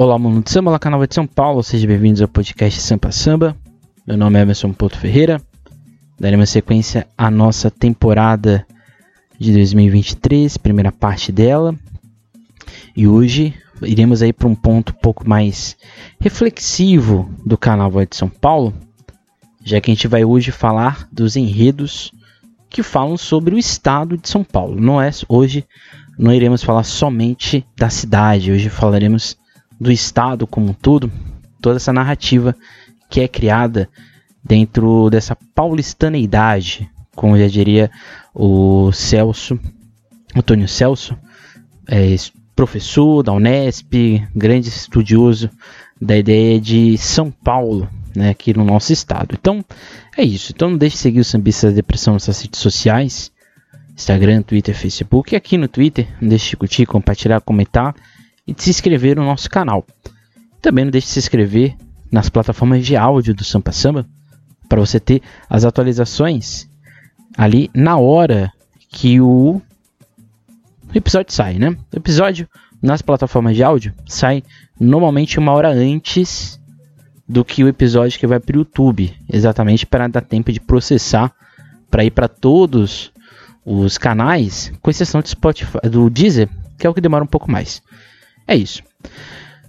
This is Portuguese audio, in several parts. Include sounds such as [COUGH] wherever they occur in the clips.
Olá, mundo de samba, olá, canal de São Paulo, sejam bem-vindos ao podcast Sampa Samba. Meu nome é Emerson Porto Ferreira. Daremos sequência à nossa temporada de 2023, primeira parte dela. E hoje iremos aí para um ponto um pouco mais reflexivo do canal de São Paulo, já que a gente vai hoje falar dos enredos que falam sobre o estado de São Paulo. Não é hoje não iremos falar somente da cidade, hoje falaremos do Estado como um todo, toda essa narrativa que é criada dentro dessa paulistaneidade, como já diria o Celso, Antônio Celso, é, professor da Unesp, grande estudioso da ideia de São Paulo, né, aqui no nosso estado. Então, é isso. Então, não deixe de seguir o Sambista da Depressão nas suas redes sociais, Instagram, Twitter, Facebook. E aqui no Twitter, não deixe de curtir, compartilhar, comentar e de se inscrever no nosso canal. Também não deixe de se inscrever nas plataformas de áudio do Sampa Samba para você ter as atualizações ali na hora que o episódio sai, né? O episódio nas plataformas de áudio sai normalmente uma hora antes do que o episódio que vai para o YouTube, exatamente para dar tempo de processar para ir para todos os canais, com exceção do Spotify, do Deezer, que é o que demora um pouco mais. É isso.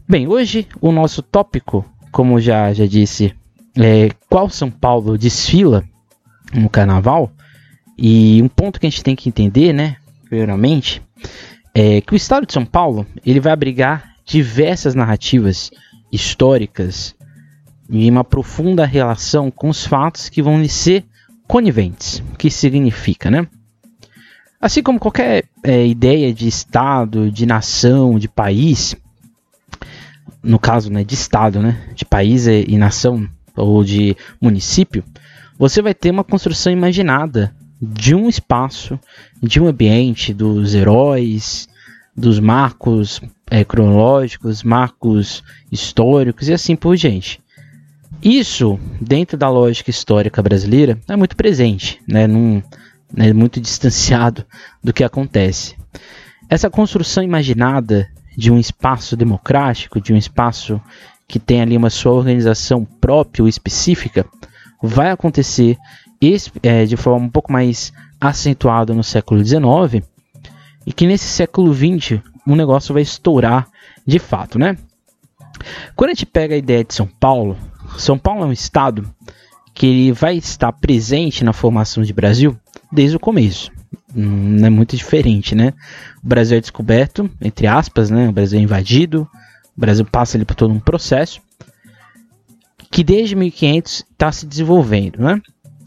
Bem, hoje o nosso tópico, como já, já disse, é qual São Paulo desfila no carnaval. E um ponto que a gente tem que entender, né, primeiramente, é que o estado de São Paulo ele vai abrigar diversas narrativas históricas e uma profunda relação com os fatos que vão lhe ser coniventes. O que significa, né? Assim como qualquer é, ideia de Estado, de nação, de país, no caso né, de Estado, né, de país e nação, ou de município, você vai ter uma construção imaginada de um espaço, de um ambiente, dos heróis, dos marcos é, cronológicos, marcos históricos e assim por diante. Isso, dentro da lógica histórica brasileira, é muito presente. Né? Num, né, muito distanciado do que acontece. Essa construção imaginada de um espaço democrático, de um espaço que tem ali uma sua organização própria ou específica, vai acontecer é, de forma um pouco mais acentuada no século XIX e que nesse século XX o negócio vai estourar de fato, né? Quando a gente pega a ideia de São Paulo, São Paulo é um estado que ele vai estar presente na formação de Brasil desde o começo. Não é muito diferente, né? O Brasil é descoberto, entre aspas, né? O Brasil é invadido, o Brasil passa ali por todo um processo que desde 1500 está se desenvolvendo, né?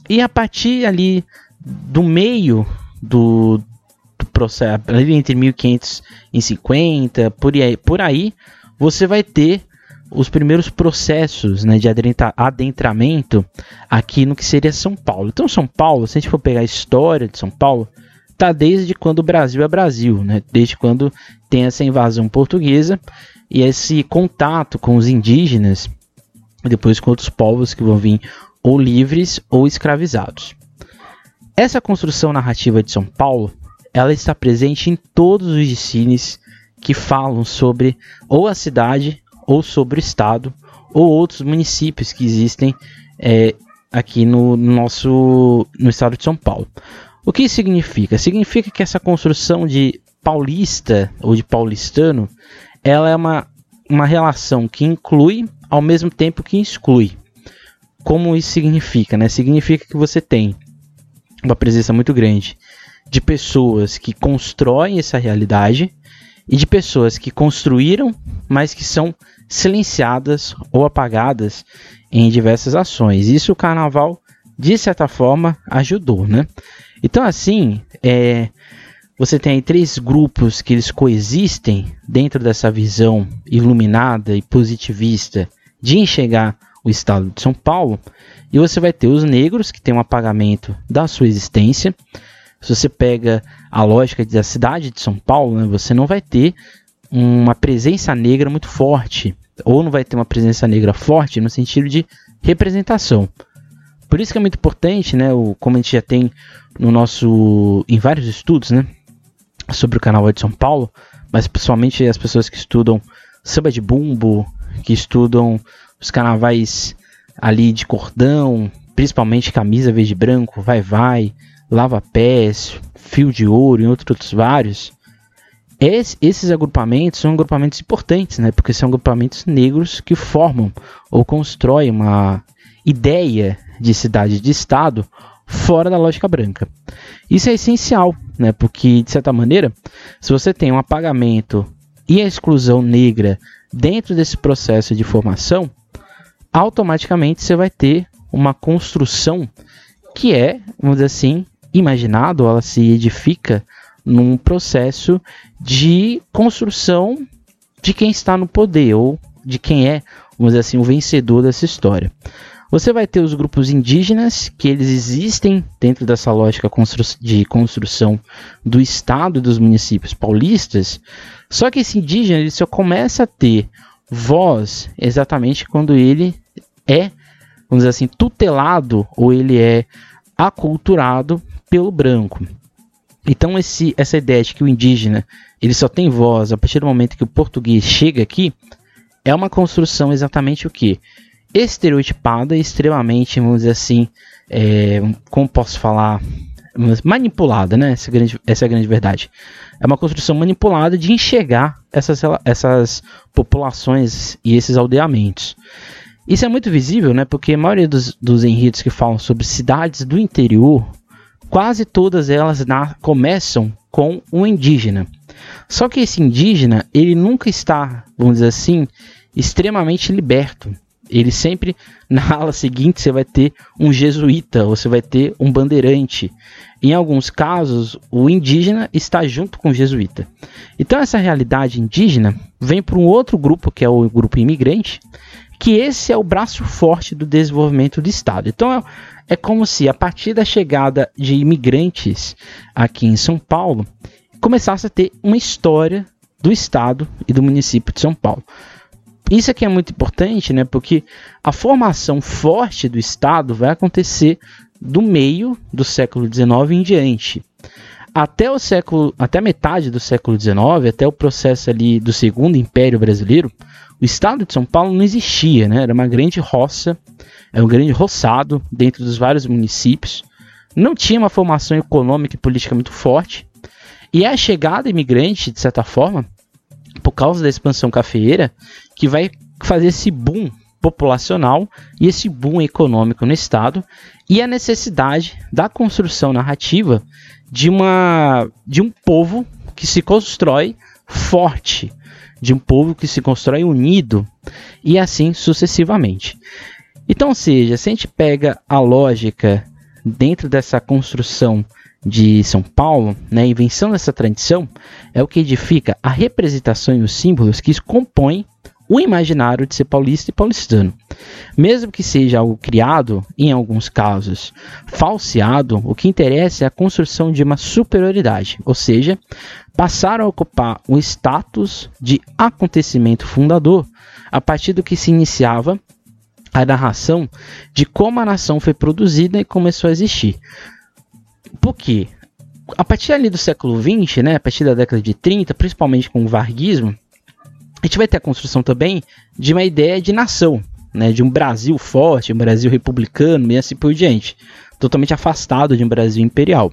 E a partir ali do meio do, do processo, ali entre 1550, por aí, por aí, você vai ter os primeiros processos né, de adentramento aqui no que seria São Paulo. Então, São Paulo, se a gente for pegar a história de São Paulo, tá desde quando o Brasil é Brasil, né? desde quando tem essa invasão portuguesa e esse contato com os indígenas, e depois com outros povos que vão vir ou livres ou escravizados. Essa construção narrativa de São Paulo, ela está presente em todos os discípulos que falam sobre ou a cidade ou sobre o estado ou outros municípios que existem é, aqui no, nosso no estado de São Paulo. O que isso significa? Significa que essa construção de paulista ou de paulistano, ela é uma, uma relação que inclui ao mesmo tempo que exclui. Como isso significa? Né? Significa que você tem uma presença muito grande de pessoas que constroem essa realidade e de pessoas que construíram, mas que são silenciadas ou apagadas em diversas ações. Isso o carnaval, de certa forma, ajudou, né? Então, assim, é, você tem três grupos que eles coexistem dentro dessa visão iluminada e positivista de enxergar o estado de São Paulo. E você vai ter os negros, que tem um apagamento da sua existência. Se você pega a lógica da cidade de São Paulo, né, você não vai ter uma presença negra muito forte, ou não vai ter uma presença negra forte no sentido de representação. Por isso que é muito importante, né, o, como a gente já tem no nosso em vários estudos, né, sobre o Carnaval de São Paulo, mas principalmente as pessoas que estudam samba de bumbo, que estudam os carnavais ali de cordão, principalmente camisa verde e branco, vai vai, lava pés, fio de ouro e outros vários. Es, esses agrupamentos são agrupamentos importantes, né? Porque são agrupamentos negros que formam ou constroem uma ideia de cidade de estado fora da lógica branca. Isso é essencial, né? Porque de certa maneira, se você tem um apagamento e a exclusão negra dentro desse processo de formação, automaticamente você vai ter uma construção que é, vamos dizer assim, imaginado, ela se edifica num processo de construção de quem está no poder ou de quem é, vamos dizer assim, o vencedor dessa história. Você vai ter os grupos indígenas, que eles existem dentro dessa lógica de construção do Estado e dos municípios paulistas, só que esse indígena ele só começa a ter voz exatamente quando ele é, vamos dizer assim, tutelado ou ele é aculturado pelo branco. Então esse, essa ideia de que o indígena ele só tem voz a partir do momento que o português chega aqui é uma construção exatamente o que? estereotipada, extremamente, vamos dizer assim, é, como posso falar, manipulada, né? Essa, é grande, essa é a grande verdade. É uma construção manipulada de enxergar essas, essas populações e esses aldeamentos. Isso é muito visível, né? Porque a maioria dos, dos enredos que falam sobre cidades do interior, quase todas elas na, começam com um indígena. Só que esse indígena, ele nunca está, vamos dizer assim, extremamente liberto ele sempre [LAUGHS] na ala seguinte você vai ter um jesuíta, você vai ter um bandeirante. Em alguns casos, o indígena está junto com o jesuíta. Então essa realidade indígena vem para um outro grupo que é o grupo imigrante, que esse é o braço forte do desenvolvimento do estado. Então é, é como se a partir da chegada de imigrantes aqui em São Paulo começasse a ter uma história do estado e do município de São Paulo. Isso aqui é muito importante, né? Porque a formação forte do Estado vai acontecer do meio do século XIX em diante. Até o século, até metade do século XIX, até o processo ali do Segundo Império Brasileiro, o Estado de São Paulo não existia, né? Era uma grande roça, era um grande roçado dentro dos vários municípios. Não tinha uma formação econômica e política muito forte. E a chegada imigrante, de certa forma, por causa da expansão cafeeira, que vai fazer esse boom populacional e esse boom econômico no estado e a necessidade da construção narrativa de uma de um povo que se constrói forte, de um povo que se constrói unido e assim sucessivamente. Então, ou seja, se a gente pega a lógica dentro dessa construção de São Paulo, né, a invenção dessa tradição é o que edifica a representação e os símbolos que compõem o imaginário de ser paulista e paulistano. Mesmo que seja algo criado, em alguns casos, falseado, o que interessa é a construção de uma superioridade, ou seja, passar a ocupar o status de acontecimento fundador a partir do que se iniciava a narração de como a nação foi produzida e começou a existir. Por quê? A partir ali do século XX, né, a partir da década de 30, principalmente com o varguismo, a gente vai ter a construção também de uma ideia de nação, né, de um Brasil forte, um Brasil republicano e assim por diante, totalmente afastado de um Brasil imperial.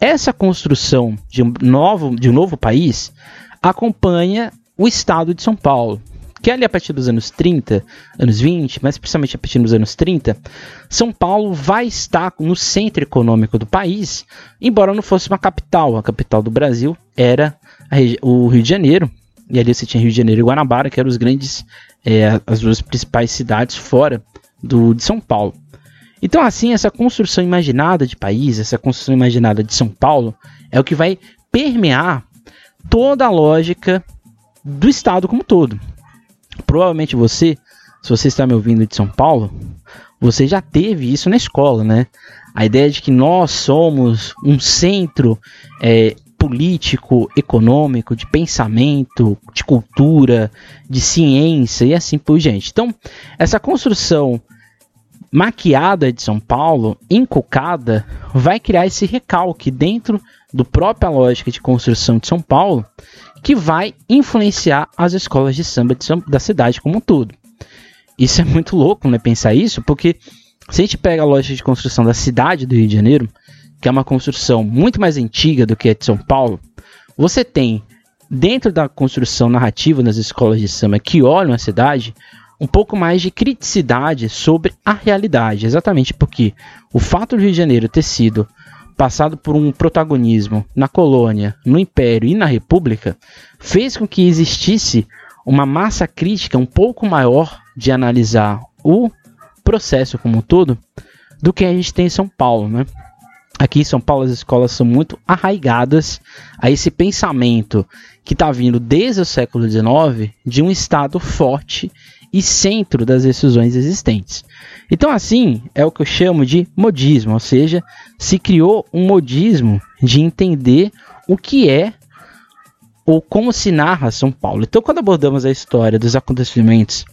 Essa construção de um novo, de um novo país acompanha o estado de São Paulo, que ali a partir dos anos 30, anos 20, mas principalmente a partir dos anos 30, São Paulo vai estar no centro econômico do país, embora não fosse uma capital. A capital do Brasil era o Rio de Janeiro, e ali você tinha Rio de Janeiro e Guanabara, que eram os grandes, é, as duas principais cidades fora do, de São Paulo. Então, assim, essa construção imaginada de país, essa construção imaginada de São Paulo, é o que vai permear toda a lógica do Estado como todo. Provavelmente você, se você está me ouvindo de São Paulo, você já teve isso na escola, né? A ideia de que nós somos um centro é, político, econômico, de pensamento, de cultura, de ciência e assim por diante. Então, essa construção maquiada de São Paulo, encucada, vai criar esse recalque dentro do própria lógica de construção de São Paulo, que vai influenciar as escolas de samba, de samba da cidade como um todo. Isso é muito louco, né? Pensar isso, porque se a gente pega a lógica de construção da cidade do Rio de Janeiro, que é uma construção muito mais antiga do que a de São Paulo, você tem dentro da construção narrativa das escolas de samba que olham a cidade um pouco mais de criticidade sobre a realidade, exatamente porque o fato do Rio de Janeiro ter sido passado por um protagonismo na colônia, no império e na república, fez com que existisse uma massa crítica um pouco maior de analisar o processo como um todo do que a gente tem em São Paulo, né? Aqui em São Paulo as escolas são muito arraigadas a esse pensamento que está vindo desde o século XIX de um Estado forte e centro das decisões existentes. Então, assim, é o que eu chamo de modismo, ou seja, se criou um modismo de entender o que é ou como se narra São Paulo. Então, quando abordamos a história dos acontecimentos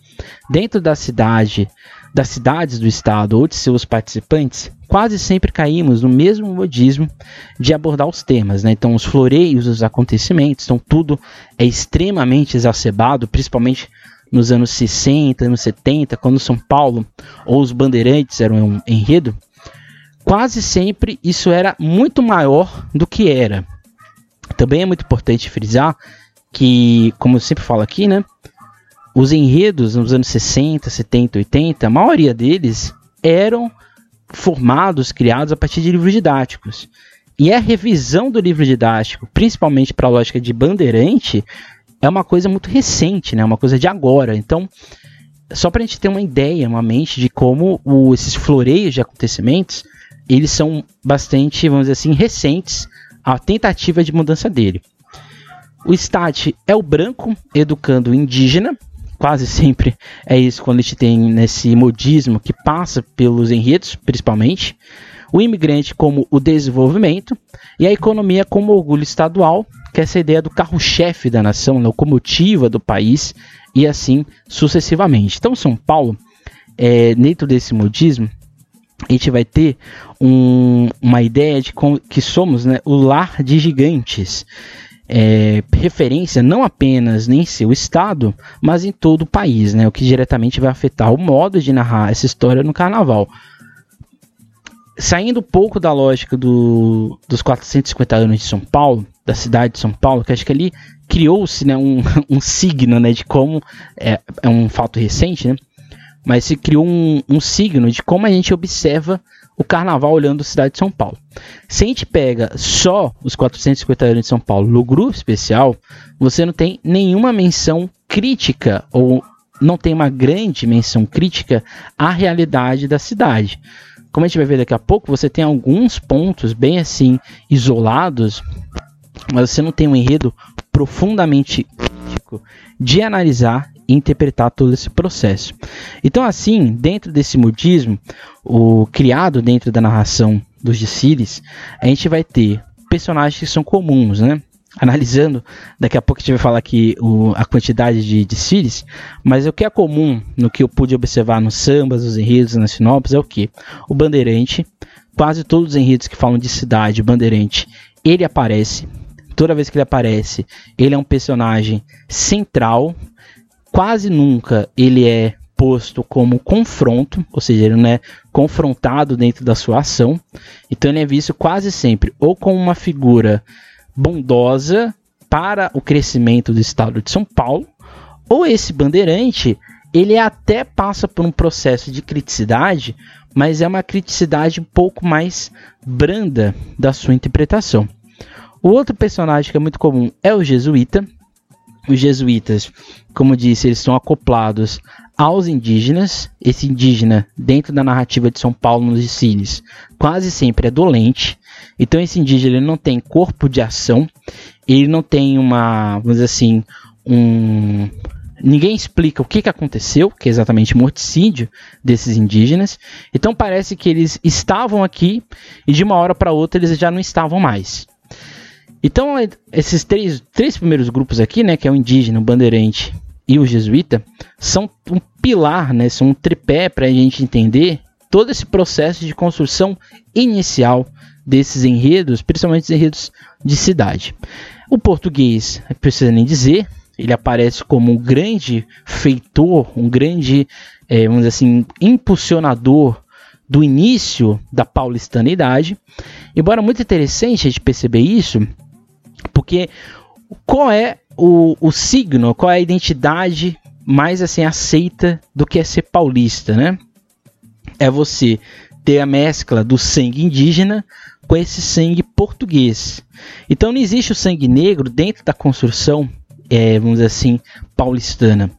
dentro da cidade, das cidades do estado ou de seus participantes, quase sempre caímos no mesmo modismo de abordar os temas. Né? Então, os floreios, os acontecimentos, então tudo é extremamente exacerbado, principalmente nos anos 60, anos 70, quando São Paulo ou os bandeirantes eram um enredo. Quase sempre isso era muito maior do que era. Também é muito importante frisar que, como eu sempre falo aqui, né? Os enredos nos anos 60, 70, 80, a maioria deles eram formados, criados a partir de livros didáticos. E a revisão do livro didático, principalmente para a lógica de bandeirante, é uma coisa muito recente, né? uma coisa de agora. Então, só para a gente ter uma ideia, uma mente de como o, esses floreios de acontecimentos, eles são bastante, vamos dizer assim, recentes, a tentativa de mudança dele. O Stat é o branco educando o indígena, quase sempre é isso quando a gente tem nesse modismo que passa pelos enredos, principalmente. O imigrante como o desenvolvimento e a economia como orgulho estadual, que é essa ideia do carro-chefe da nação, locomotiva do país e assim sucessivamente. Então, São Paulo, é, dentro desse modismo, a gente vai ter um, uma ideia de que somos né, o lar de gigantes é, referência não apenas em seu estado, mas em todo o país, né? o que diretamente vai afetar o modo de narrar essa história no carnaval. Saindo um pouco da lógica do, dos 450 anos de São Paulo, da cidade de São Paulo, que acho que ali criou-se né, um, [LAUGHS] um signo né, de como é, é um fato recente, né? mas se criou um, um signo de como a gente observa o carnaval olhando a cidade de São Paulo. Se a gente pega só os 450 anos de São Paulo no grupo especial, você não tem nenhuma menção crítica ou não tem uma grande menção crítica à realidade da cidade. Como a gente vai ver daqui a pouco, você tem alguns pontos bem assim isolados, mas você não tem um enredo profundamente de analisar e interpretar todo esse processo. Então, assim, dentro desse modismo, o criado dentro da narração dos Dicílios, a gente vai ter personagens que são comuns, né? Analisando, daqui a pouco a gente vai falar aqui o, a quantidade de Dicílios, mas o que é comum no que eu pude observar nos sambas, nos enredos, nas sinopses, é o que? O bandeirante, quase todos os enredos que falam de cidade, bandeirante, ele aparece, toda vez que ele aparece, ele é um personagem central, quase nunca ele é posto como confronto, ou seja, ele não é confrontado dentro da sua ação. Então ele é visto quase sempre ou como uma figura bondosa para o crescimento do estado de São Paulo, ou esse bandeirante, ele até passa por um processo de criticidade, mas é uma criticidade um pouco mais branda da sua interpretação. O outro personagem que é muito comum é o jesuíta. Os jesuítas, como disse, eles são acoplados aos indígenas. Esse indígena, dentro da narrativa de São Paulo nos Sicílios, quase sempre é dolente. Então esse indígena ele não tem corpo de ação, ele não tem uma, vamos dizer assim, um ninguém explica o que, que aconteceu, que é exatamente o morticídio desses indígenas. Então parece que eles estavam aqui e de uma hora para outra eles já não estavam mais. Então esses três, três primeiros grupos aqui, né, que é o indígena, o bandeirante e o jesuíta, são um pilar, né, são um tripé para a gente entender todo esse processo de construção inicial desses enredos, principalmente os enredos de cidade. O português, não precisa nem dizer, ele aparece como um grande feitor, um grande, é, vamos dizer assim, impulsionador do início da paulistanidade. Embora muito interessante a gente perceber isso, porque qual é o, o signo, qual é a identidade mais assim aceita do que é ser paulista, né? É você ter a mescla do sangue indígena com esse sangue português. Então não existe o sangue negro dentro da construção, é, vamos dizer assim, paulistana.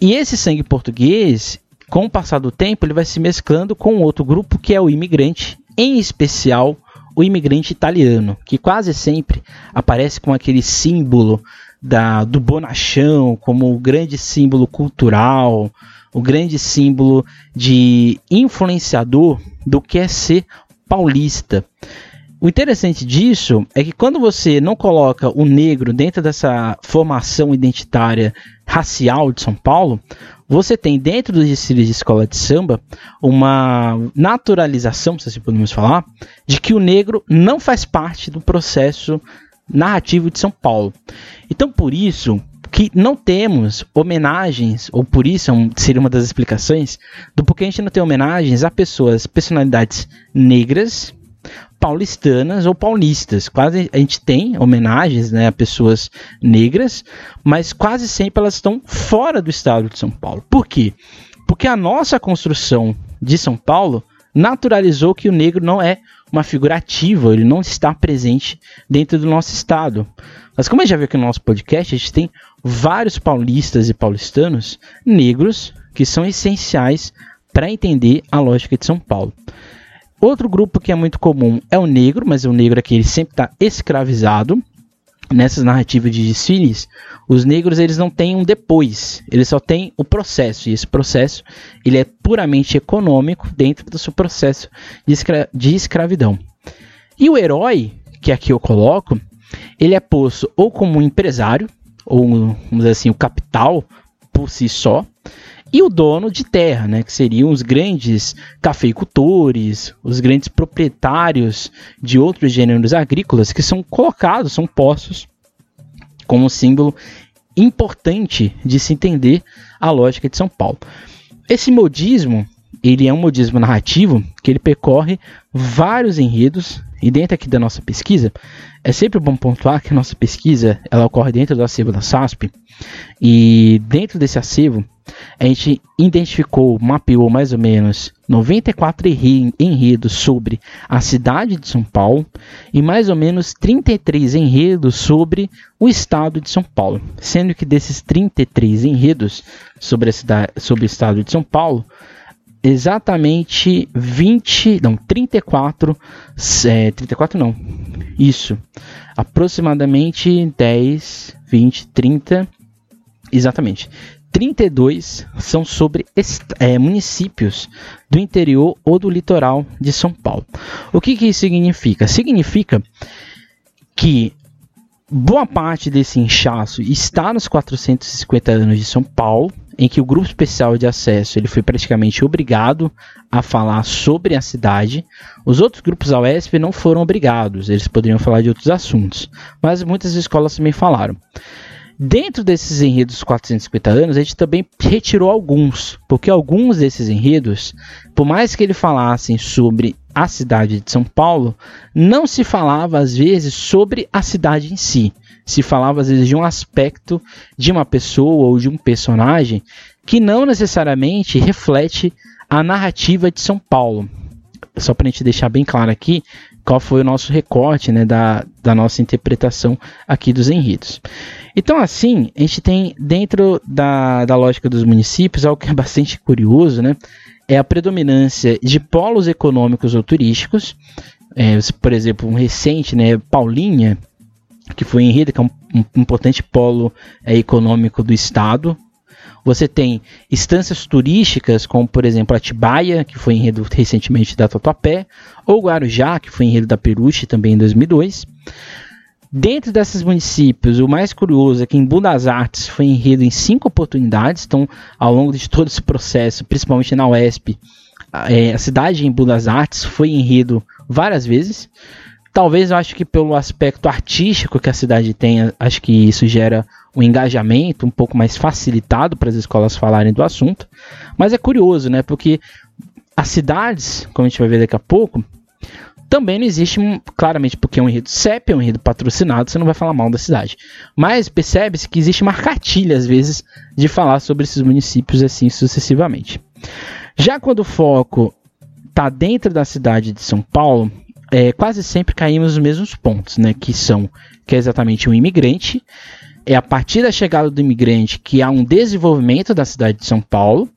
E esse sangue português, com o passar do tempo, ele vai se mesclando com outro grupo que é o imigrante, em especial o imigrante italiano, que quase sempre aparece com aquele símbolo da, do bonachão como o grande símbolo cultural, o grande símbolo de influenciador do que é ser paulista. O interessante disso é que quando você não coloca o negro dentro dessa formação identitária racial de São Paulo, você tem dentro dos desfiles de escola de samba uma naturalização, se assim podemos falar, de que o negro não faz parte do processo narrativo de São Paulo. Então, por isso que não temos homenagens, ou por isso é seria uma das explicações do porquê a gente não tem homenagens a pessoas, personalidades negras, paulistanas ou paulistas. Quase a gente tem homenagens né, a pessoas negras, mas quase sempre elas estão fora do estado de São Paulo. Por quê? Porque a nossa construção de São Paulo naturalizou que o negro não é uma figura ativa, ele não está presente dentro do nosso estado. Mas como a gente já viu aqui no nosso podcast, a gente tem vários paulistas e paulistanos negros que são essenciais para entender a lógica de São Paulo. Outro grupo que é muito comum é o negro, mas o negro aqui ele sempre está escravizado. Nessas narrativas de desfiles, os negros eles não têm um depois, eles só têm o processo, e esse processo ele é puramente econômico dentro do seu processo de, escra de escravidão. E o herói, que aqui eu coloco, ele é posto ou como um empresário, ou vamos dizer assim, o capital por si só, e o dono de terra, né, que seriam os grandes cafeicultores, os grandes proprietários de outros gêneros agrícolas que são colocados, são postos como símbolo importante de se entender a lógica de São Paulo. Esse modismo, ele é um modismo narrativo que ele percorre vários enredos e dentro aqui da nossa pesquisa, é sempre bom pontuar que a nossa pesquisa ela ocorre dentro do acervo da SASP e dentro desse acervo a gente identificou, mapeou mais ou menos 94 enredos sobre a cidade de São Paulo e mais ou menos 33 enredos sobre o estado de São Paulo. Sendo que desses 33 enredos sobre, a cidade, sobre o estado de São Paulo, exatamente 20, não, 34, é, 34 não, isso, aproximadamente 10, 20, 30, exatamente, 32 são sobre é, municípios do interior ou do litoral de São Paulo. O que, que isso significa? Significa que boa parte desse inchaço está nos 450 anos de São Paulo, em que o grupo especial de acesso ele foi praticamente obrigado a falar sobre a cidade. Os outros grupos da UESP não foram obrigados, eles poderiam falar de outros assuntos, mas muitas escolas também falaram. Dentro desses enredos 450 anos, a gente também retirou alguns, porque alguns desses enredos, por mais que ele falassem sobre a cidade de São Paulo, não se falava às vezes sobre a cidade em si. Se falava às vezes de um aspecto de uma pessoa ou de um personagem que não necessariamente reflete a narrativa de São Paulo. Só para a gente deixar bem claro aqui, qual foi o nosso recorte né, da, da nossa interpretação aqui dos enredos. Então, assim, a gente tem dentro da, da lógica dos municípios algo que é bastante curioso, né? É a predominância de polos econômicos ou turísticos. É, por exemplo, um recente, né, Paulinha, que foi enredo, que é um, um importante polo é, econômico do estado, você tem instâncias turísticas, como por exemplo Atibaia, que foi enredo recentemente da Tatuapé, ou Guarujá, que foi enredo da Peruche também em 2002. Dentro desses municípios, o mais curioso é que em Budas Artes foi enredo em cinco oportunidades, então ao longo de todo esse processo, principalmente na UESP, é, a cidade em Budas Artes foi enredo várias vezes. Talvez eu acho que pelo aspecto artístico que a cidade tem, acho que isso gera um engajamento um pouco mais facilitado para as escolas falarem do assunto. Mas é curioso, né? Porque as cidades, como a gente vai ver daqui a pouco, também não existe, claramente, porque é um enredo CEP, é um enredo patrocinado, você não vai falar mal da cidade. Mas percebe-se que existe uma cartilha, às vezes, de falar sobre esses municípios assim sucessivamente. Já quando o foco está dentro da cidade de São Paulo, é, quase sempre caímos nos mesmos pontos, né? Que são que é exatamente o imigrante. É a partir da chegada do imigrante que há um desenvolvimento da cidade de São Paulo.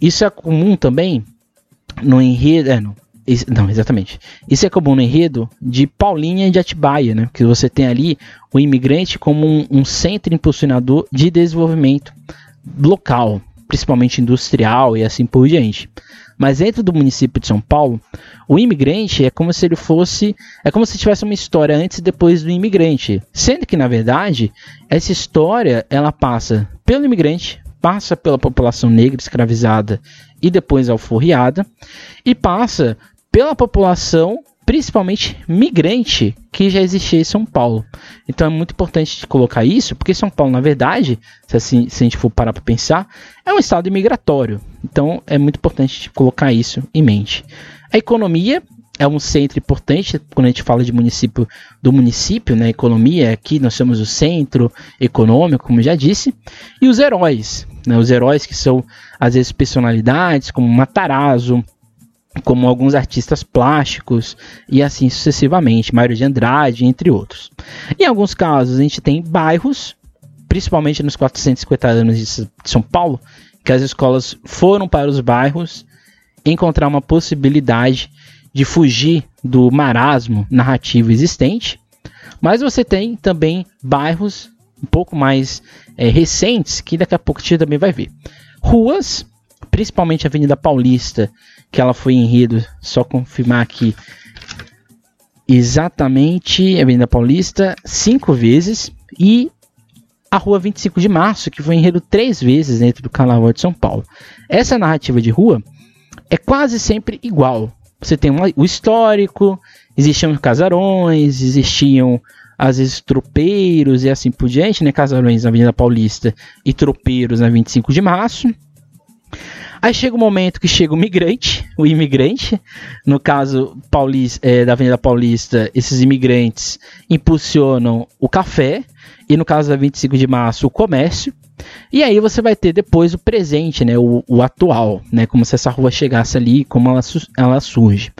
Isso é comum também no enredo. É, não, não, exatamente. Isso é comum no enredo de Paulinha e de Atibaia, né? Que você tem ali o imigrante como um, um centro impulsionador de desenvolvimento local, principalmente industrial e assim por diante. Mas dentro do município de São Paulo, o imigrante é como se ele fosse. É como se tivesse uma história antes e depois do imigrante. Sendo que, na verdade, essa história ela passa pelo imigrante, passa pela população negra escravizada e depois alforriada, e passa pela população principalmente migrante que já existia em São Paulo. Então é muito importante colocar isso, porque São Paulo, na verdade, se, assim, se a gente for parar para pensar, é um estado imigratório. Então é muito importante colocar isso em mente. A economia é um centro importante quando a gente fala de município do município, né? Economia aqui nós somos o centro econômico, como já disse, e os heróis, né? Os heróis que são às vezes personalidades como Matarazzo, como alguns artistas plásticos e assim sucessivamente, Mário de Andrade, entre outros. Em alguns casos, a gente tem bairros, principalmente nos 450 anos de São Paulo, que as escolas foram para os bairros encontrar uma possibilidade de fugir do marasmo narrativo existente. Mas você tem também bairros um pouco mais é, recentes, que daqui a pouco a gente também vai ver. Ruas, principalmente a Avenida Paulista que ela foi enredo, só confirmar aqui exatamente Avenida Paulista cinco vezes e a Rua 25 de Março, que foi enredo três vezes dentro do Carnaval de São Paulo. Essa narrativa de rua é quase sempre igual. Você tem o histórico, existiam casarões, existiam às vezes tropeiros e assim por diante, né? Casarões na Avenida Paulista e tropeiros na 25 de Março. Aí chega o um momento que chega o migrante, o imigrante, no caso Paulista, é, da Avenida Paulista, esses imigrantes impulsionam o café, e no caso da 25 de março, o comércio. E aí você vai ter depois o presente, né, o, o atual, né, como se essa rua chegasse ali, como ela, ela surge.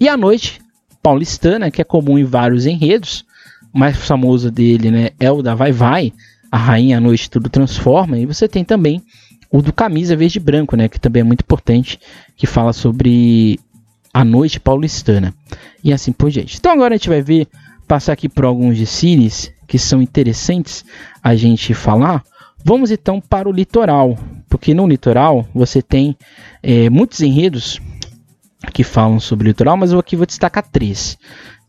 E a noite paulistana, que é comum em vários enredos, o mais famoso dele né, é o da Vai Vai, a rainha à noite tudo transforma, e você tem também o do camisa verde e branco, né, que também é muito importante, que fala sobre a noite paulistana e assim por diante. Então agora a gente vai ver passar aqui por alguns de cines que são interessantes a gente falar. Vamos então para o litoral, porque no litoral você tem é, muitos enredos que falam sobre o litoral, mas eu aqui vou destacar três.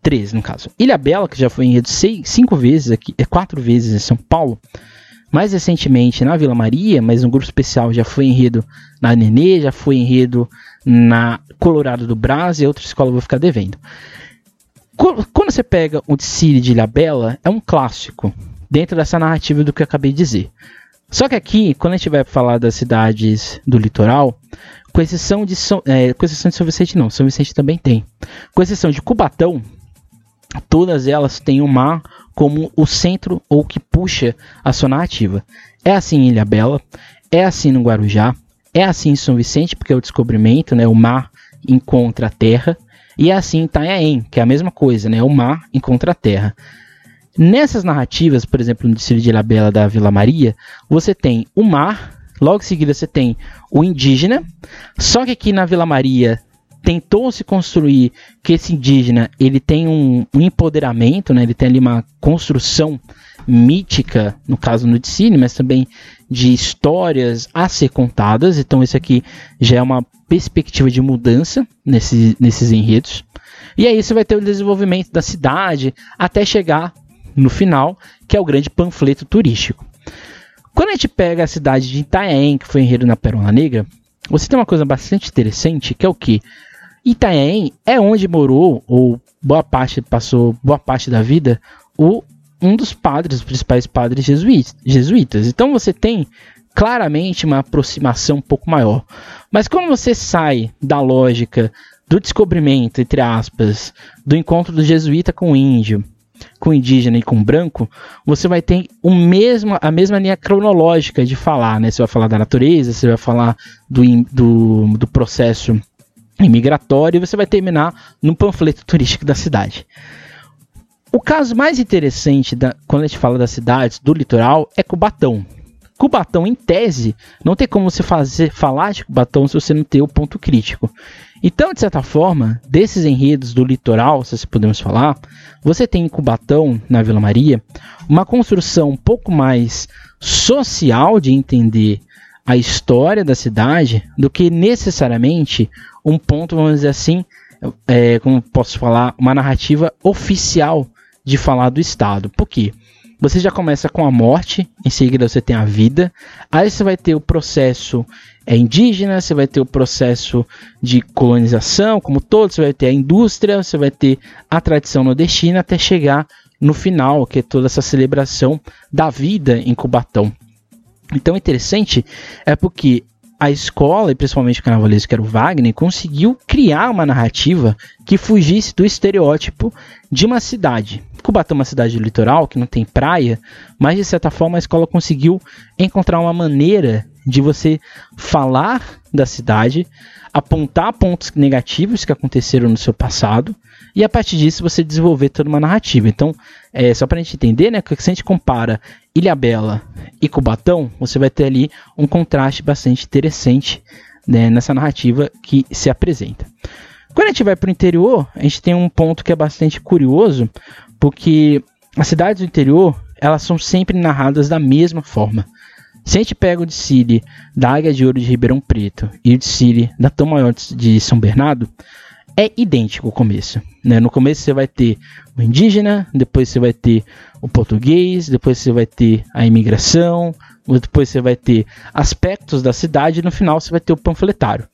Três, no caso. Ilha Bela, que já foi enredo seis, cinco vezes aqui, é quatro vezes em São Paulo, mais recentemente na Vila Maria, mas um grupo especial já foi enredo na Nenê, já foi enredo na Colorado do Brás e outra escola eu vou ficar devendo. Quando você pega o Cine de Ilhabela, é um clássico dentro dessa narrativa do que eu acabei de dizer. Só que aqui, quando a gente vai falar das cidades do litoral, com exceção de São, é, com exceção de São Vicente não, São Vicente também tem. Com exceção de Cubatão, todas elas têm o mar como o centro ou que puxa a sua narrativa. É assim em Ilha Bela, é assim no Guarujá, é assim em São Vicente, porque é o descobrimento, né, o mar encontra a terra, e é assim em Itanhaém, que é a mesma coisa, né, o mar encontra a terra. Nessas narrativas, por exemplo, no Distrito de Ilha Bela da Vila Maria, você tem o mar, logo em seguida você tem o indígena, só que aqui na Vila Maria tentou se construir que esse indígena ele tem um, um, empoderamento, né? ele tem ali uma construção mítica, no caso no Dicine, mas também de histórias a ser contadas. Então, isso aqui já é uma perspectiva de mudança nesse, nesses enredos. E aí você vai ter o desenvolvimento da cidade até chegar no final, que é o grande panfleto turístico. Quando a gente pega a cidade de Itanhaém, que foi enredo na Pérola Negra, você tem uma coisa bastante interessante, que é o que? Itanhaém é onde morou, ou boa parte passou boa parte da vida, o um dos padres, os principais padres jesuítas. Então você tem claramente uma aproximação um pouco maior. Mas quando você sai da lógica do descobrimento, entre aspas, do encontro do jesuíta com o índio, com o indígena e com o branco, você vai ter o mesmo, a mesma linha cronológica de falar, né? Você vai falar da natureza, você vai falar do, do, do processo e você vai terminar no panfleto turístico da cidade. O caso mais interessante da, quando a gente fala das cidades do litoral é Cubatão. Cubatão, em tese, não tem como você fazer, falar de Cubatão se você não ter o ponto crítico. Então, de certa forma, desses enredos do litoral, se podemos falar, você tem em Cubatão, na Vila Maria, uma construção um pouco mais social de entender a história da cidade do que necessariamente um ponto, vamos dizer assim, é, como posso falar, uma narrativa oficial de falar do Estado. Por quê? Você já começa com a morte, em seguida você tem a vida, aí você vai ter o processo é, indígena, você vai ter o processo de colonização, como todos, você vai ter a indústria, você vai ter a tradição nordestina, até chegar no final, que é toda essa celebração da vida em Cubatão. Então, interessante é porque a escola, e principalmente o carnavalesco que era o Wagner, conseguiu criar uma narrativa que fugisse do estereótipo de uma cidade. Cubatão é uma cidade litoral que não tem praia, mas de certa forma a escola conseguiu encontrar uma maneira de você falar da cidade, apontar pontos negativos que aconteceram no seu passado e a partir disso você desenvolver toda uma narrativa. Então, é, só para a gente entender, né, que se a gente compara Ilha Bela e Cubatão, você vai ter ali um contraste bastante interessante né, nessa narrativa que se apresenta. Quando a gente vai para o interior, a gente tem um ponto que é bastante curioso, porque as cidades do interior elas são sempre narradas da mesma forma. Se a gente pega o de Siri da Águia de Ouro de Ribeirão Preto e o de Siri da Tão Maior de São Bernardo, é idêntico o começo. Né? No começo você vai ter o indígena, depois você vai ter o português, depois você vai ter a imigração, depois você vai ter aspectos da cidade e no final você vai ter o panfletário.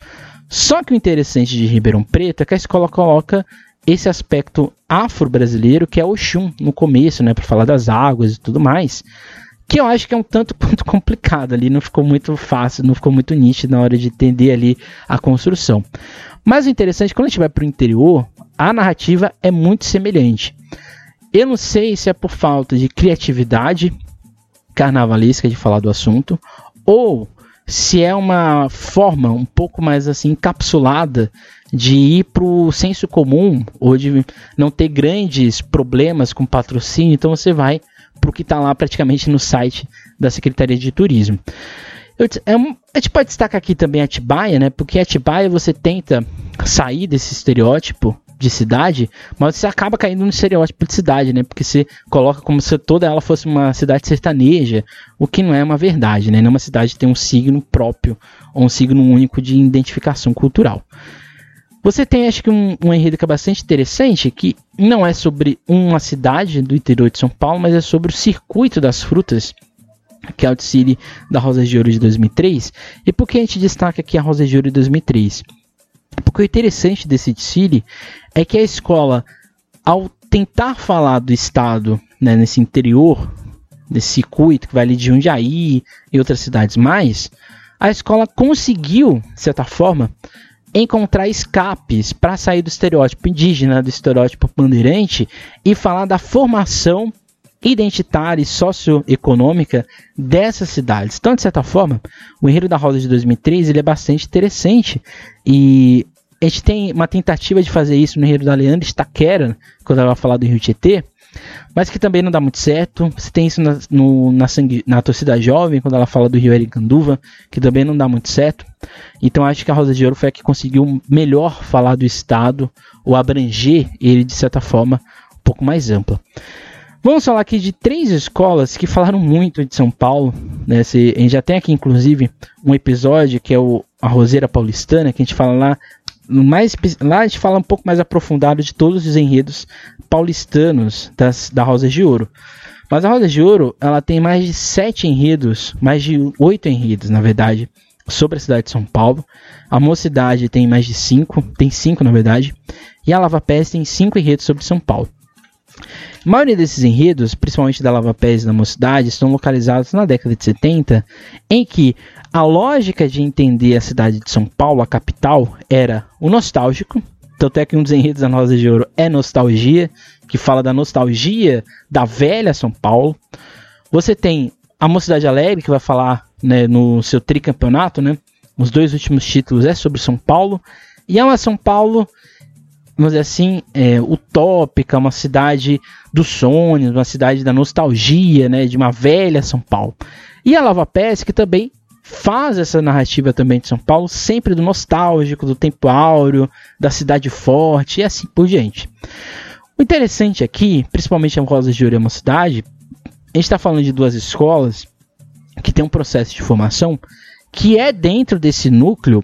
Só que o interessante de Ribeirão Preto é que a escola coloca esse aspecto afro-brasileiro que é o Xum no começo, né, para falar das águas e tudo mais, que eu acho que é um tanto [LAUGHS] quanto complicado ali, não ficou muito fácil, não ficou muito nítido na hora de entender ali a construção. Mas o interessante, quando a gente vai para o interior, a narrativa é muito semelhante. Eu não sei se é por falta de criatividade carnavalesca de falar do assunto, ou se é uma forma um pouco mais assim encapsulada de ir para o senso comum ou de não ter grandes problemas com patrocínio, então você vai para o que está lá praticamente no site da Secretaria de Turismo. Eu, é, a gente pode destacar aqui também Atibaia, né? Porque Atibaia você tenta sair desse estereótipo de cidade, mas você acaba caindo no estereótipo de cidade, né? Porque você coloca como se toda ela fosse uma cidade sertaneja, o que não é uma verdade, né? Nenhuma cidade tem um signo próprio ou um signo único de identificação cultural. Você tem, acho que, um, um enredo que é bastante interessante, que não é sobre uma cidade do interior de São Paulo, mas é sobre o circuito das frutas que é o City da Rosa de Ouro de 2003. E por que a gente destaca aqui a Rosa de Ouro de 2003? Porque o interessante desse City é que a escola, ao tentar falar do estado né, nesse interior, desse circuito que vai ali de Jundiaí e outras cidades mais, a escola conseguiu, de certa forma, encontrar escapes para sair do estereótipo indígena, do estereótipo bandeirante e falar da formação identitária e socioeconômica dessas cidades. Então, de certa forma, o Enredo da Rosa de 2003 ele é bastante interessante e a gente tem uma tentativa de fazer isso no Enredo da Leandro Staquera, quando ela vai falar do Rio Tietê, mas que também não dá muito certo. Você tem isso na, no, na, sangue, na torcida jovem, quando ela fala do Rio Ericanduva, que também não dá muito certo. Então acho que a Rosa de Ouro foi a que conseguiu melhor falar do Estado, ou abranger ele de certa forma um pouco mais ampla. Vamos falar aqui de três escolas que falaram muito de São Paulo. Né? Se, a gente já tem aqui, inclusive, um episódio que é o A Roseira Paulistana, que a gente fala lá. Mais, lá a gente fala um pouco mais aprofundado de todos os enredos paulistanos das, da Rosa de Ouro. Mas a Rosa de Ouro ela tem mais de sete enredos, mais de oito enredos, na verdade, sobre a cidade de São Paulo. A Mocidade tem mais de cinco, tem cinco na verdade, e a Lava Pés tem cinco enredos sobre São Paulo. A maioria desses enredos, principalmente da Lava Pés e da Mocidade, estão localizados na década de 70, em que a lógica de entender a cidade de São Paulo, a capital, era o nostálgico. Tanto é que um dos enredos da Rosa de Ouro é Nostalgia, que fala da nostalgia da velha São Paulo. Você tem a Mocidade Alegre, que vai falar né, no seu tricampeonato, né? Os dois últimos títulos é sobre São Paulo. E é uma São Paulo, vamos dizer assim, é, utópica, uma cidade dos sonhos, uma cidade da nostalgia, né? De uma velha São Paulo. E a Lava Pés, que também faz essa narrativa também de São Paulo, sempre do nostálgico, do tempo áureo, da cidade forte e assim por diante. O interessante aqui, principalmente em Rosa de Ouro é uma cidade, a gente está falando de duas escolas que tem um processo de formação que é dentro desse núcleo,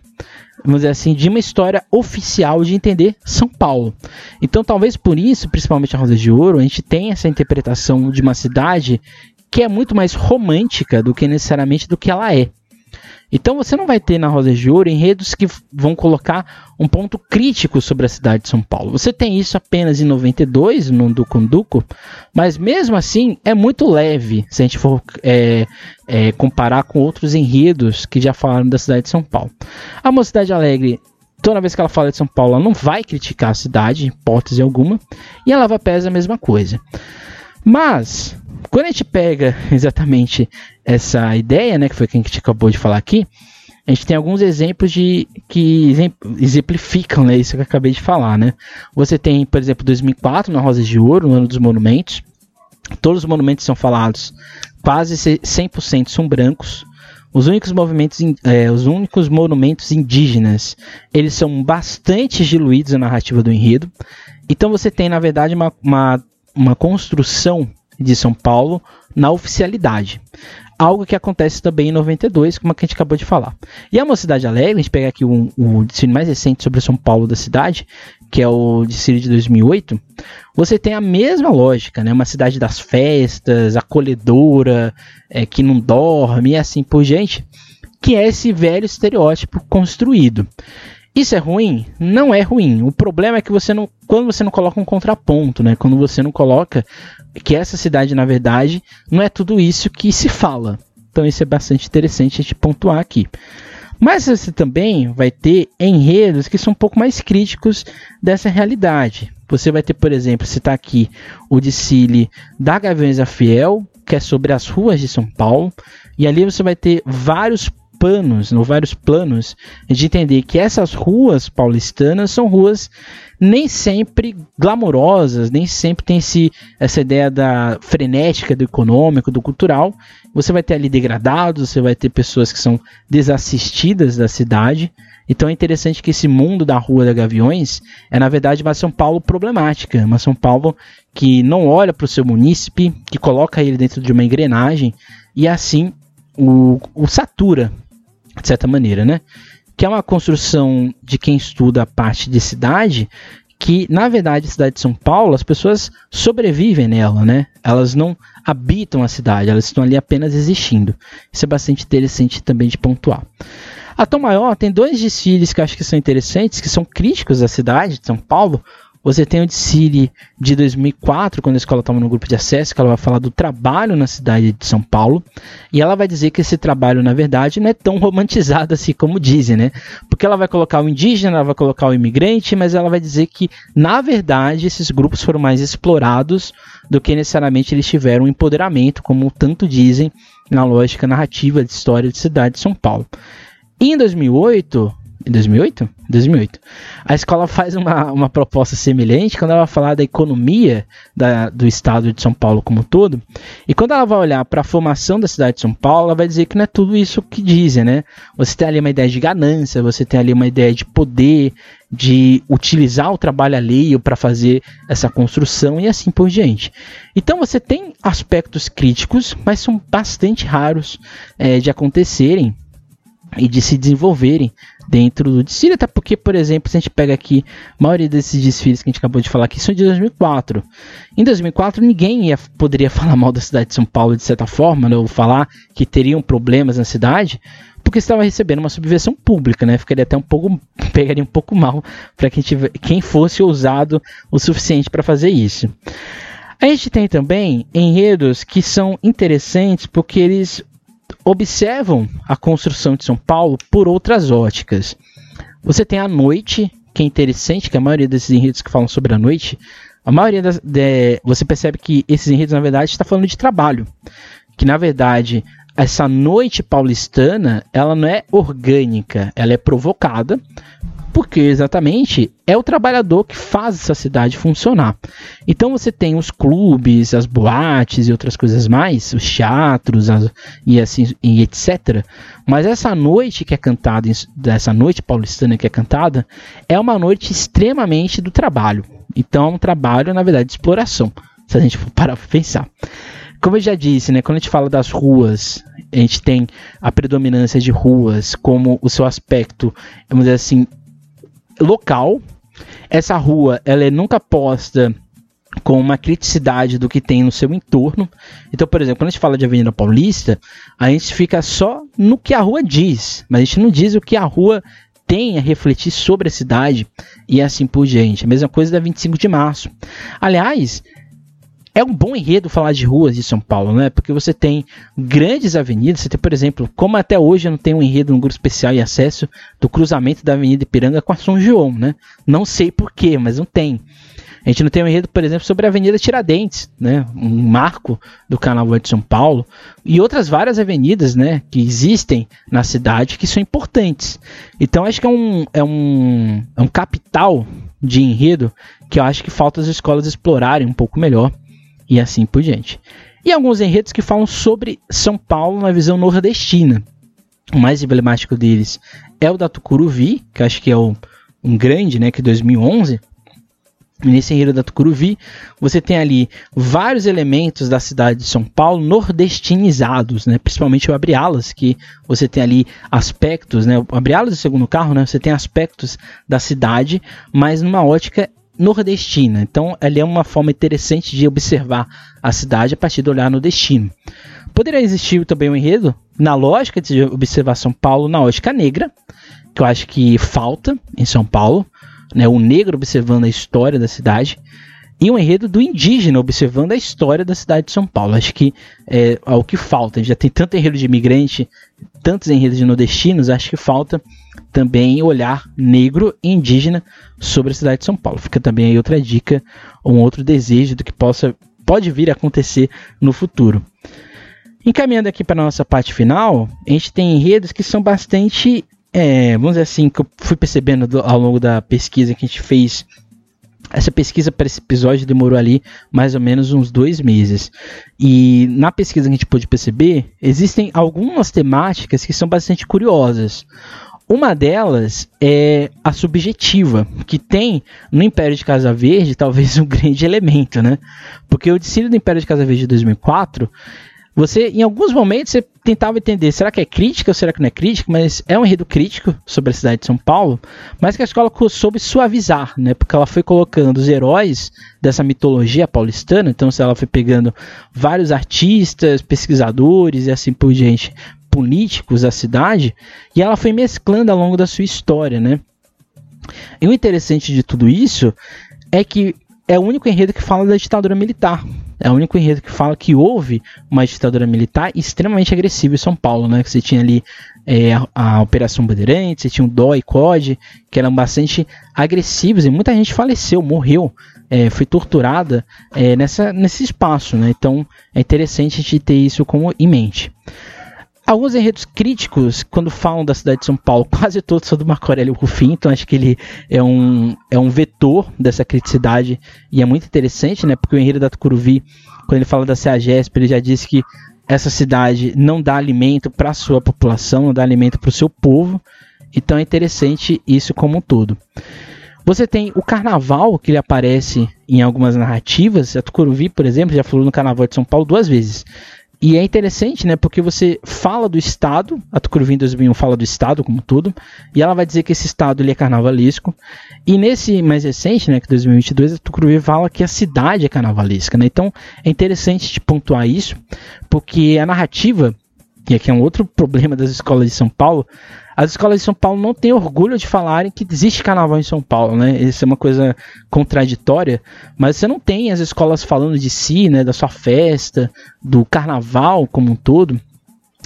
vamos dizer assim, de uma história oficial de entender São Paulo. Então, talvez por isso, principalmente a Rosa de Ouro, a gente tem essa interpretação de uma cidade que é muito mais romântica do que necessariamente do que ela é. Então você não vai ter na Rosa de Ouro enredos que vão colocar um ponto crítico sobre a cidade de São Paulo. Você tem isso apenas em 92, no Ducunduco, mas mesmo assim é muito leve se a gente for é, é, comparar com outros enredos que já falaram da cidade de São Paulo. A Mocidade Alegre toda vez que ela fala de São Paulo, ela não vai criticar a cidade, hipótese alguma, e a Lava Pés é a mesma coisa. Mas, quando a gente pega exatamente essa ideia, né, que foi o que a gente acabou de falar aqui, a gente tem alguns exemplos de que exemplificam né, isso que eu acabei de falar. Né? Você tem, por exemplo, 2004, na Rosas de Ouro, no ano dos monumentos. Todos os monumentos são falados, quase 100% são brancos. Os únicos movimentos, é, os únicos monumentos indígenas, eles são bastante diluídos na narrativa do enredo. Então você tem, na verdade, uma, uma, uma construção de São Paulo na oficialidade. Algo que acontece também em 92, como a gente acabou de falar. E a Mocidade Alegre, a gente pega aqui o, o desfile mais recente sobre São Paulo da cidade, que é o desfile de 2008, você tem a mesma lógica, né? Uma cidade das festas, acolhedora, é, que não dorme e assim por diante, que é esse velho estereótipo construído. Isso é ruim? Não é ruim. O problema é que você não, quando você não coloca um contraponto, né? Quando você não coloca que essa cidade, na verdade, não é tudo isso que se fala. Então isso é bastante interessante a gente pontuar aqui. Mas você também vai ter enredos que são um pouco mais críticos dessa realidade. Você vai ter, por exemplo, citar aqui o Dicile da Gaviões da Fiel, que é sobre as ruas de São Paulo, e ali você vai ter vários panos, no vários planos, de entender que essas ruas paulistanas são ruas nem sempre glamorosas, nem sempre tem esse, essa ideia da frenética do econômico, do cultural. Você vai ter ali degradados, você vai ter pessoas que são desassistidas da cidade. Então é interessante que esse mundo da Rua da Gaviões é, na verdade, uma São Paulo problemática, uma São Paulo que não olha para o seu munícipe, que coloca ele dentro de uma engrenagem e assim o, o satura de certa maneira, né? Que é uma construção de quem estuda a parte de cidade, que na verdade a cidade de São Paulo, as pessoas sobrevivem nela, né? Elas não habitam a cidade, elas estão ali apenas existindo. Isso é bastante interessante também de pontuar. A Tom Maior tem dois desfiles que acho que são interessantes, que são críticos da cidade de São Paulo. Você tem o de Siri de 2004, quando a escola estava no grupo de acesso, que ela vai falar do trabalho na cidade de São Paulo. E ela vai dizer que esse trabalho, na verdade, não é tão [LAUGHS] romantizado assim como dizem, né? Porque ela vai colocar o indígena, ela vai colocar o imigrante, mas ela vai dizer que, na verdade, esses grupos foram mais explorados do que necessariamente eles tiveram empoderamento, como tanto dizem na lógica narrativa de história de cidade de São Paulo. E em 2008, em 2008? 2008. A escola faz uma, uma proposta semelhante quando ela vai falar da economia da, do estado de São Paulo como um todo. E quando ela vai olhar para a formação da cidade de São Paulo, ela vai dizer que não é tudo isso que dizem, né? Você tem ali uma ideia de ganância, você tem ali uma ideia de poder, de utilizar o trabalho alheio para fazer essa construção e assim por diante. Então você tem aspectos críticos, mas são bastante raros é, de acontecerem e de se desenvolverem dentro do desfile, até porque, por exemplo, se a gente pega aqui, a maioria desses desfiles que a gente acabou de falar aqui são de 2004. Em 2004, ninguém ia, poderia [LAUGHS] falar mal da cidade de São Paulo de certa forma, né, ou falar que teriam problemas na cidade, porque estava recebendo uma subversão pública, né? Ficaria até um pouco [LAUGHS] pegaria um pouco mal para quem tiver, quem fosse ousado o suficiente para fazer isso. A gente tem também enredos que são interessantes porque eles observam a construção de São Paulo por outras óticas. Você tem a noite, que é interessante, que a maioria desses enredos que falam sobre a noite, a maioria das, de, você percebe que esses enredos na verdade está falando de trabalho, que na verdade essa noite paulistana ela não é orgânica, ela é provocada porque exatamente é o trabalhador que faz essa cidade funcionar. Então você tem os clubes, as boates e outras coisas mais, os teatros as, e assim e etc. Mas essa noite que é cantada, essa noite paulistana que é cantada, é uma noite extremamente do trabalho. Então é um trabalho, na verdade, de exploração, se a gente for parar para pensar. Como eu já disse, né, quando a gente fala das ruas, a gente tem a predominância de ruas como o seu aspecto, vamos dizer assim, local. Essa rua, ela é nunca posta com uma criticidade do que tem no seu entorno. Então, por exemplo, quando a gente fala de Avenida Paulista, a gente fica só no que a rua diz, mas a gente não diz o que a rua tem a refletir sobre a cidade e assim por diante. A mesma coisa da 25 de março. Aliás, é um bom enredo falar de ruas de São Paulo, né? Porque você tem grandes avenidas, você tem, por exemplo, como até hoje eu não tenho um enredo no grupo especial e acesso do cruzamento da Avenida Ipiranga com a São João, né? Não sei porquê, mas não tem. A gente não tem um enredo, por exemplo, sobre a Avenida Tiradentes, né? Um marco do Carnaval de São Paulo e outras várias avenidas, né? Que existem na cidade que são importantes. Então acho que é um, é um, é um capital de enredo que eu acho que falta as escolas explorarem um pouco melhor e assim por diante. E alguns enredos que falam sobre São Paulo na visão nordestina. O mais emblemático deles é o da Tucuruvi, que acho que é o, um grande, né, que é 2011. nesse enredo da Tucuruvi, você tem ali vários elementos da cidade de São Paulo nordestinizados, né? principalmente o Abre-Alas, que você tem ali aspectos, né? o Abre-Alas, o segundo carro, né? você tem aspectos da cidade, mas numa ótica nordestina. Então, ela é uma forma interessante de observar a cidade a partir do olhar no destino. Poderia existir também um enredo na lógica de observar São Paulo na ótica negra, que eu acho que falta em São Paulo, né, o negro observando a história da cidade, e um enredo do indígena observando a história da cidade de São Paulo. Acho que é, o que falta. Já tem tanto enredo de imigrante, tantos enredos de nordestinos, acho que falta também olhar negro e indígena sobre a cidade de São Paulo. Fica também aí outra dica, um outro desejo do que possa pode vir a acontecer no futuro. Encaminhando aqui para a nossa parte final, a gente tem enredos que são bastante, é, vamos dizer assim, que eu fui percebendo do, ao longo da pesquisa que a gente fez. Essa pesquisa para esse episódio demorou ali mais ou menos uns dois meses. E na pesquisa que a gente pôde perceber, existem algumas temáticas que são bastante curiosas. Uma delas é a subjetiva, que tem no Império de Casa Verde talvez [LAUGHS] um grande elemento, né? Porque o Dissílio do Império de Casa Verde de 2004, você em alguns momentos você tentava entender, será que é crítica ou será que não é crítica? Mas é um enredo crítico sobre a cidade de São Paulo, mas que a escola soube suavizar, né? Porque ela foi colocando os heróis dessa mitologia paulistana, então ela foi pegando vários artistas, pesquisadores e assim por diante políticos da cidade e ela foi mesclando ao longo da sua história, né? E o interessante de tudo isso é que é o único enredo que fala da ditadura militar. É o único enredo que fala que houve uma ditadura militar extremamente agressiva em São Paulo, né? Que você tinha ali é, a, a, Operação Bandeirantes, você tinha o Dó e COD, que eram bastante agressivos e muita gente faleceu, morreu, é, foi torturada é, nessa, nesse espaço, né? Então é interessante a gente ter isso como em mente. Alguns enredos críticos, quando falam da cidade de São Paulo, [LAUGHS] quase todos são do Marco Aurélio Rufim, então acho que ele é um, é um vetor dessa criticidade e é muito interessante, né? Porque o enredo da Tucuruvi, quando ele fala da CEAGESP, ele já disse que essa cidade não dá alimento para a sua população, não dá alimento para o seu povo, então é interessante isso como um todo. Você tem o carnaval, que ele aparece em algumas narrativas. A Tucuruvi, por exemplo, já falou no carnaval de São Paulo duas vezes. E é interessante, né? Porque você fala do Estado, a Tucuruvi em 2001 fala do Estado como tudo, e ela vai dizer que esse Estado ele é carnavalesco. E nesse mais recente, né, que 2022, a Tucuruvi fala que a cidade é carnavalesca, né? Então é interessante de pontuar isso, porque a narrativa e aqui é um outro problema das escolas de São Paulo, as escolas de São Paulo não têm orgulho de falarem que existe carnaval em São Paulo, né? Isso é uma coisa contraditória, mas você não tem as escolas falando de si, né, da sua festa, do carnaval como um todo,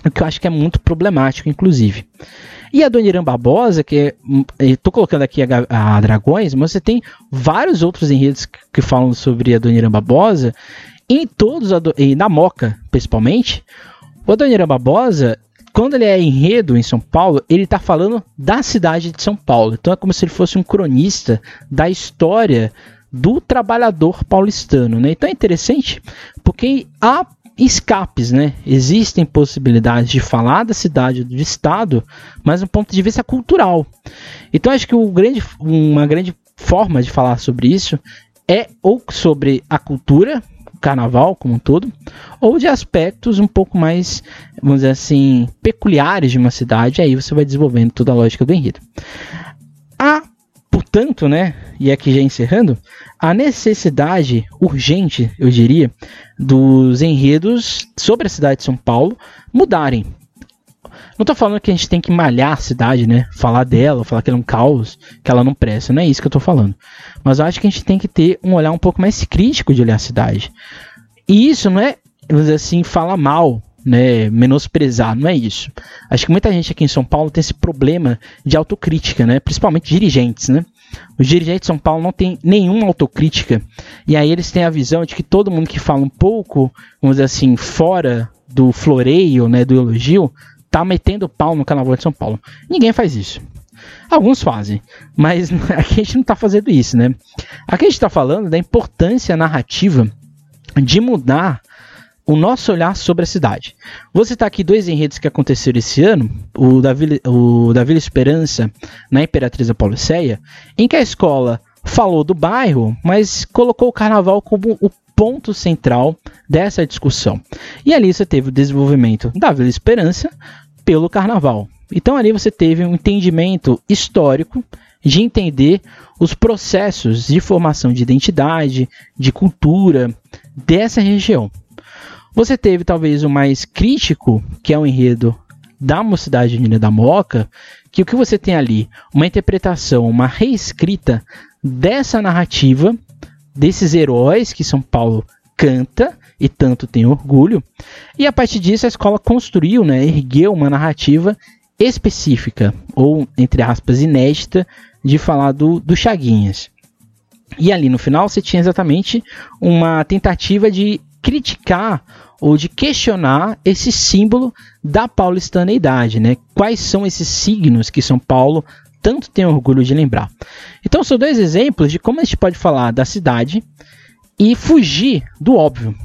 o que eu acho que é muito problemático, inclusive. E a Dona Irã Barbosa, que é, estou colocando aqui a, a, Dragões, mas você tem vários outros enredos que, que falam sobre a Dona Irã Barbosa, em todos, e na Moca, principalmente, o Adoniran Barbosa, quando ele é enredo em São Paulo, ele está falando da cidade de São Paulo. Então é como se ele fosse um cronista da história do trabalhador paulistano, né? Então é interessante porque há escapes, né? Existem possibilidades de falar da cidade, do estado, mas do ponto de vista cultural. Então acho que grande, uma grande forma de falar sobre isso é ou sobre a cultura carnaval como um todo, ou de aspectos um pouco mais, vamos dizer assim, peculiares de uma cidade, aí você vai desenvolvendo toda a lógica do enredo. Há, portanto, né, e aqui já encerrando, a necessidade urgente, eu diria, dos enredos sobre a cidade de São Paulo mudarem. Não tô falando que a gente tem que malhar a cidade, né? Falar dela, falar que ela é um caos, que ela não presta. Não é isso que eu tô falando. Mas eu acho que a gente tem que ter um olhar um pouco mais crítico de olhar a cidade. E isso não é, vamos dizer assim, falar mal, né? Menosprezar, não é isso. Acho que muita gente aqui em São Paulo tem esse problema de autocrítica, né? Principalmente dirigentes, né? Os dirigentes de São Paulo não têm nenhuma autocrítica. E aí eles têm a visão de que todo mundo que fala um pouco, vamos dizer assim, fora do floreio, né, do elogio, tá metendo pau no Carnaval de São Paulo. Ninguém faz isso. Alguns fazem, mas [LAUGHS] aqui a gente não está fazendo isso, né? Aqui a gente está falando da importância narrativa de mudar o nosso olhar sobre a cidade. Vou citar aqui dois enredos que aconteceram esse ano: o da Vila, o da Vila Esperança na Imperatriz Apolocéia, em que a escola falou do bairro, mas colocou o carnaval como o ponto central dessa discussão. E ali você teve o desenvolvimento da Vila Esperança, pelo carnaval. Então ali você teve um entendimento histórico de entender os processos de formação de identidade, de cultura dessa região. Você teve talvez o mais crítico, que é o enredo da Mocidade Unida da Moca, que o que você tem ali, uma interpretação, uma reescrita dessa narrativa, desses heróis que São Paulo canta e tanto tem orgulho. E a partir disso a escola construiu, né, ergueu uma narrativa específica, ou entre aspas, inédita, de falar do, do Chaguinhas. E ali no final você tinha exatamente uma tentativa de criticar ou de questionar esse símbolo da paulistaneidade, né? Quais são esses signos que São Paulo tanto tem orgulho de lembrar? Então são dois exemplos de como a gente pode falar da cidade e fugir do óbvio.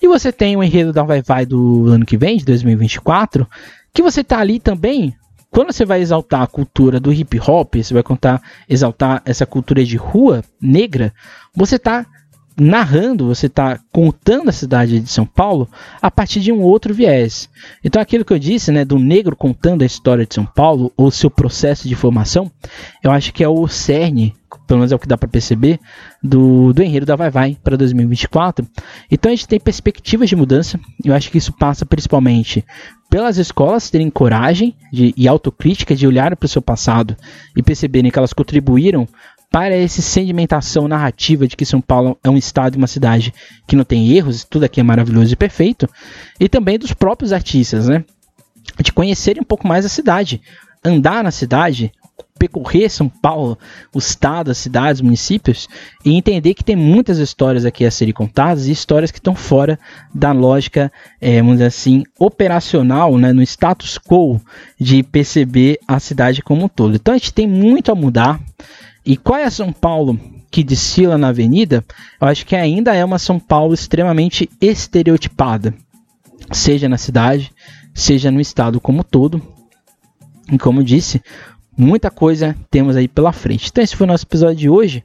E você tem o enredo da Vai Vai do ano que vem, de 2024, que você tá ali também. Quando você vai exaltar a cultura do hip hop, você vai contar, exaltar essa cultura de rua negra, você tá narrando, você está contando a cidade de São Paulo a partir de um outro viés. Então, aquilo que eu disse, né, do negro contando a história de São Paulo, ou seu processo de formação, eu acho que é o cerne, pelo menos é o que dá para perceber, do, do enredo da Vai Vai para 2024. Então, a gente tem perspectivas de mudança, eu acho que isso passa principalmente pelas escolas terem coragem de, e autocrítica de olhar para o seu passado e perceberem que elas contribuíram para essa sedimentação narrativa de que São Paulo é um estado e uma cidade que não tem erros, tudo aqui é maravilhoso e perfeito, e também dos próprios artistas, né? De conhecerem um pouco mais a cidade, andar na cidade, percorrer São Paulo, o estado, as cidades, os municípios e entender que tem muitas histórias aqui a serem contadas e histórias que estão fora da lógica, é, vamos dizer assim, operacional, né, no status quo de perceber a cidade como um todo. Então a gente tem muito a mudar. E qual é a São Paulo que desfila na avenida? Eu acho que ainda é uma São Paulo extremamente estereotipada, seja na cidade, seja no estado como todo. E como disse, muita coisa temos aí pela frente. Então esse foi o nosso episódio de hoje.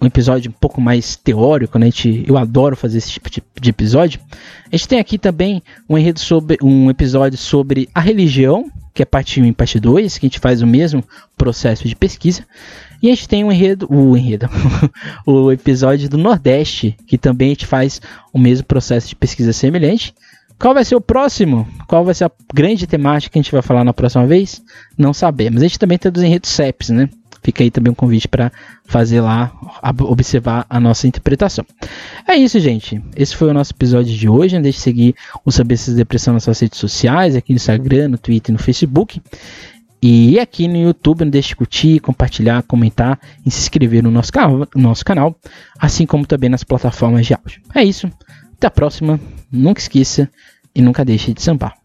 Um episódio um pouco mais teórico, né? Gente, eu adoro fazer esse tipo de episódio. A gente tem aqui também um enredo sobre um episódio sobre a religião que é parte 1 e parte 2, que a gente faz o mesmo processo de pesquisa. E a gente tem um enredo, o enredo, [LAUGHS] o episódio do Nordeste, que também a gente faz o mesmo processo de pesquisa semelhante. Qual vai ser o próximo? Qual vai ser a grande temática que a gente vai falar na próxima vez? Não sabemos. A gente também dos enredos CEPs, né? Fica aí também um convite para fazer lá, observar a nossa interpretação. É isso, gente. Esse foi o nosso episódio de hoje. Não deixe de seguir o Saber Se Depressão nas suas redes sociais, aqui no Instagram, no Twitter no Facebook. E aqui no YouTube, não deixe de curtir, compartilhar, comentar e se inscrever no nosso, no nosso canal, assim como também nas plataformas de áudio. É isso. Até a próxima. Nunca esqueça e nunca deixe de sambar.